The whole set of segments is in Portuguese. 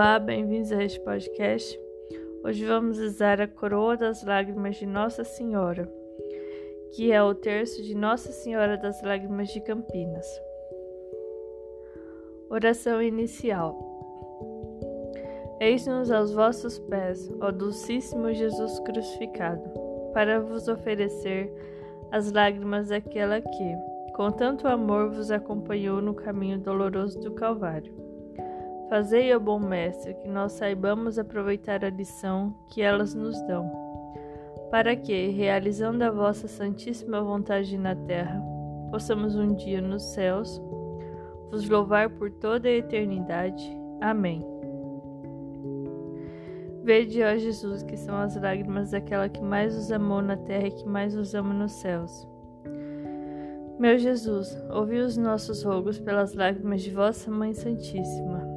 Olá, bem-vindos a este podcast. Hoje vamos usar a Coroa das Lágrimas de Nossa Senhora, que é o terço de Nossa Senhora das Lágrimas de Campinas. Oração inicial. Eis-nos aos vossos pés, ó Dulcíssimo Jesus crucificado, para vos oferecer as lágrimas daquela que, com tanto amor, vos acompanhou no caminho doloroso do Calvário Fazei, ó bom Mestre, que nós saibamos aproveitar a lição que elas nos dão, para que, realizando a vossa santíssima vontade na terra, possamos um dia nos céus vos louvar por toda a eternidade. Amém. Vede, ó Jesus, que são as lágrimas daquela que mais os amou na terra e que mais os ama nos céus. Meu Jesus, ouvi os nossos rogos pelas lágrimas de vossa Mãe Santíssima.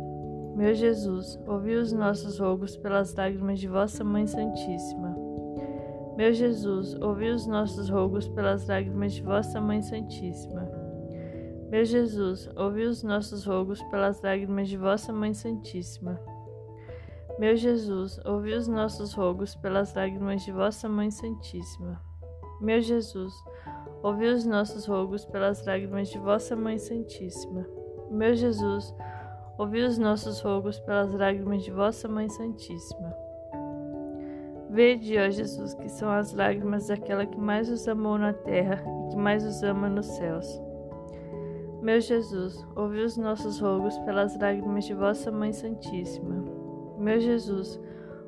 Meu Jesus, ouvi os nossos rogos pelas lágrimas de vossa Mãe Santíssima. Meu Jesus, ouvi os nossos rogos pelas lágrimas de vossa Mãe Santíssima. Meu Jesus, ouvi os nossos rogos pelas lágrimas de vossa Mãe Santíssima. Meu Jesus, ouvi os nossos rogos pelas lágrimas de vossa Mãe Santíssima. Meu Jesus, ouvi os nossos rogos pelas lágrimas de vossa Mãe Santíssima. Meu Jesus, ouvi os nossos rogos pelas lágrimas de vossa Mãe Santíssima. Vede, ó Jesus, que são as lágrimas daquela que mais os amou na terra e que mais os ama nos céus. Meu Jesus, ouvi os nossos rogos pelas lágrimas de vossa Mãe Santíssima. Meu Jesus,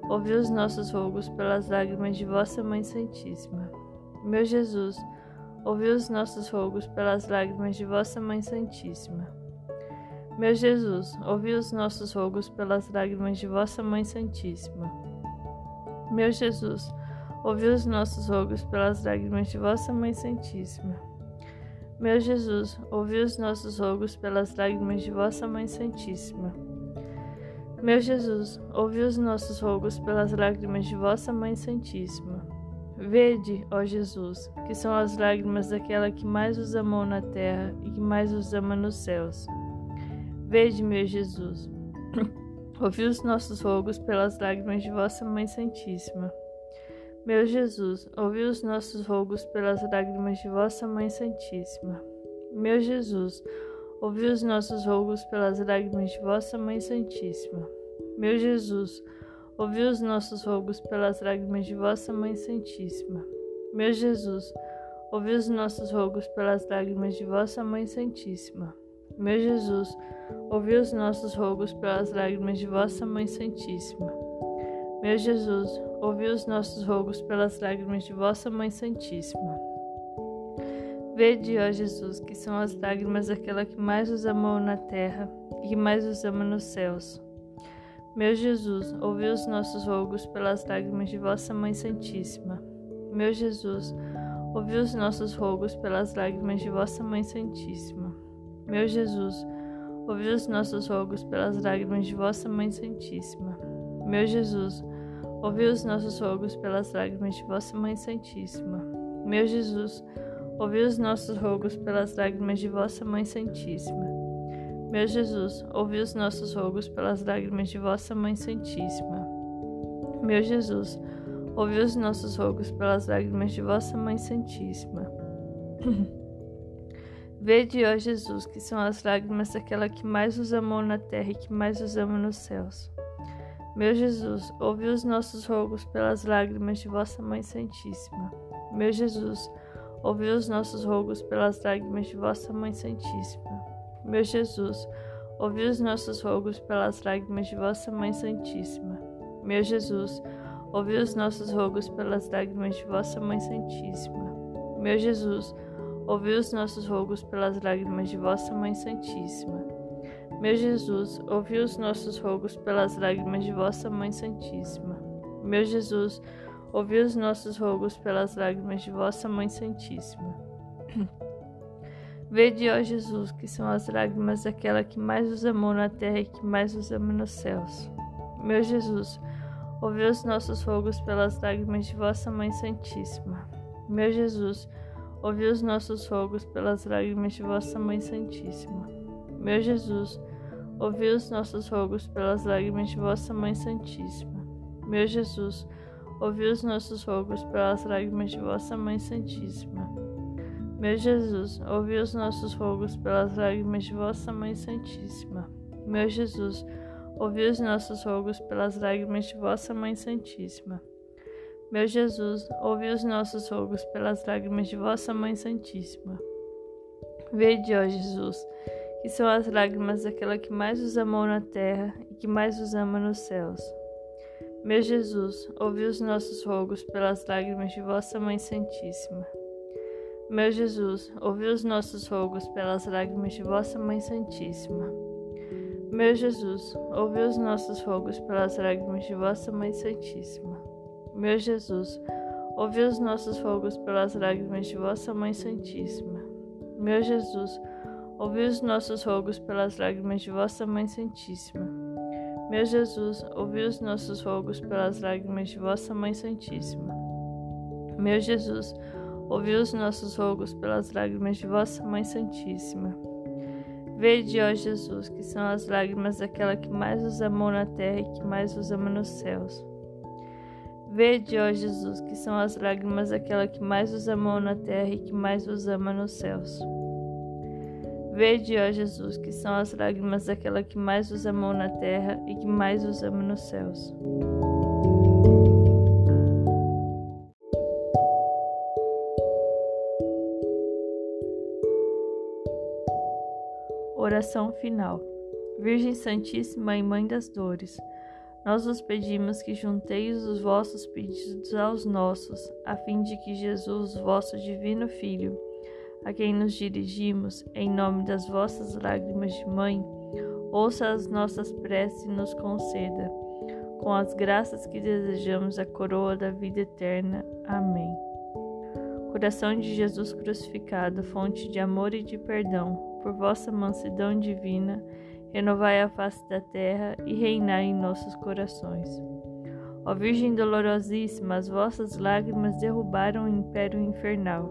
ouvi os nossos rogos pelas lágrimas de vossa Mãe Santíssima. Meu Jesus, ouvi os nossos rogos pelas lágrimas de vossa Mãe Santíssima. Meu Jesus, ouvi os nossos rogos pelas lágrimas de vossa Mãe Santíssima. Meu Jesus, ouvi os nossos rogos pelas lágrimas de vossa Mãe Santíssima. Meu Jesus, ouvi os nossos rogos pelas lágrimas de vossa Mãe Santíssima. Meu Jesus, ouvi os nossos rogos pelas lágrimas de vossa Mãe Santíssima. Vede, ó Jesus, que são as lágrimas daquela que mais os amou na terra e que mais os ama nos céus. Vede, meu Jesus, ouvi os nossos rogos pelas lágrimas de vossa Mãe Santíssima. Meu Jesus, ouvi os nossos rogos pelas lágrimas de vossa Mãe Santíssima. Meu Jesus, ouvi os nossos rogos pelas lágrimas de vossa Mãe Santíssima. Meu Jesus, ouvi os nossos rogos pelas lágrimas de vossa Mãe Santíssima. Meu Jesus, ouvi os nossos rogos pelas lágrimas de vossa Mãe Santíssima. Meu Jesus, ouvi os nossos rogos pelas lágrimas de vossa Mãe Santíssima. Meu Jesus, ouvi os nossos rogos pelas lágrimas de vossa Mãe Santíssima. Vede, ó Jesus, que são as lágrimas daquela que mais os amou na terra e que mais os ama nos céus. Meu Jesus, ouvi os nossos rogos pelas lágrimas de vossa Mãe Santíssima. Meu Jesus, ouvi os nossos rogos pelas lágrimas de vossa Mãe Santíssima. Meu Jesus, ouvi os nossos rogos pelas lágrimas de vossa Mãe Santíssima. Meu Jesus, ouvi os nossos rogos pelas lágrimas de vossa Mãe Santíssima. Meu Jesus, ouvi os nossos rogos pelas lágrimas de vossa Mãe Santíssima. Meu Jesus, ouvi os nossos rogos pelas lágrimas de vossa Mãe Santíssima. Meu Jesus, ouvi os nossos rogos pelas lágrimas de vossa Mãe Santíssima. Vede, ó Jesus, que são as lágrimas daquela que mais os amou na terra e que mais os ama nos céus. Meu Jesus, ouvi os nossos rogos pelas lágrimas de vossa Mãe Santíssima. Meu Jesus, ouvi os nossos rogos pelas lágrimas de vossa Mãe Santíssima. Meu Jesus, ouvi os nossos rogos pelas lágrimas de vossa Mãe Santíssima. Meu Jesus, ouvi os nossos rogos pelas lágrimas de vossa Mãe Santíssima. Meu Jesus, ouvi os nossos rogos pelas lágrimas de vossa Mãe Santíssima. Meu Jesus, ouvi os nossos rogos pelas lágrimas de vossa Mãe Santíssima. Meu Jesus, ouvi os nossos rogos pelas lágrimas de vossa Mãe Santíssima. Vede, ó Jesus, que são as lágrimas daquela que mais os amou na terra e que mais os ama nos céus. Meu Jesus, ouvi os nossos rogos pelas lágrimas de vossa Mãe Santíssima. Meu Jesus, ouvi os nossos rogos pelas lágrimas de vossa Mãe Santíssima. Meu Jesus, ouvi os nossos rogos pelas lágrimas de vossa Mãe Santíssima. Meu Jesus, ouvi os nossos rogos pelas lágrimas de vossa Mãe Santíssima. Meu Jesus, ouvi os nossos rogos pelas lágrimas de vossa Mãe Santíssima. Meu Jesus, ouvi os nossos rogos pelas lágrimas de vossa Mãe Santíssima. Meu Jesus, ouvi os nossos rogos pelas lágrimas de vossa Mãe Santíssima. Vede, ó Jesus, que são as lágrimas daquela que mais os amou na terra e que mais os ama nos céus. Meu Jesus, ouvi os nossos rogos pelas lágrimas de vossa Mãe Santíssima. Meu Jesus, ouvi os nossos rogos pelas lágrimas de vossa Mãe Santíssima. Meu Jesus, ouvi os nossos rogos pelas lágrimas de vossa Mãe Santíssima. Meu Jesus, ouvi os nossos rogos pelas lágrimas de vossa Mãe Santíssima. Meu Jesus, ouvi os nossos rogos pelas lágrimas de vossa Mãe Santíssima. Meu Jesus, ouvi os nossos rogos pelas lágrimas de vossa Mãe Santíssima. Meu Jesus, ouvi os nossos rogos pelas lágrimas de vossa Mãe Santíssima. Vede, ó Jesus, que são as lágrimas daquela que mais os amou na terra e que mais os ama nos céus. Vede, ó Jesus, que são as lágrimas daquela que mais os amou na terra e que mais os ama nos céus. Vede, ó Jesus, que são as lágrimas daquela que mais os amou na terra e que mais os ama nos céus. Oração final. Virgem Santíssima e Mãe das Dores, nós vos pedimos que junteis os vossos pedidos aos nossos, a fim de que Jesus, vosso divino Filho, a quem nos dirigimos, em nome das vossas lágrimas de mãe, ouça as nossas preces e nos conceda, com as graças que desejamos, a coroa da vida eterna. Amém. Coração de Jesus crucificado, fonte de amor e de perdão, por vossa mansidão divina, renovai a face da terra e reinai em nossos corações. Ó Virgem dolorosíssima, as vossas lágrimas derrubaram o império infernal.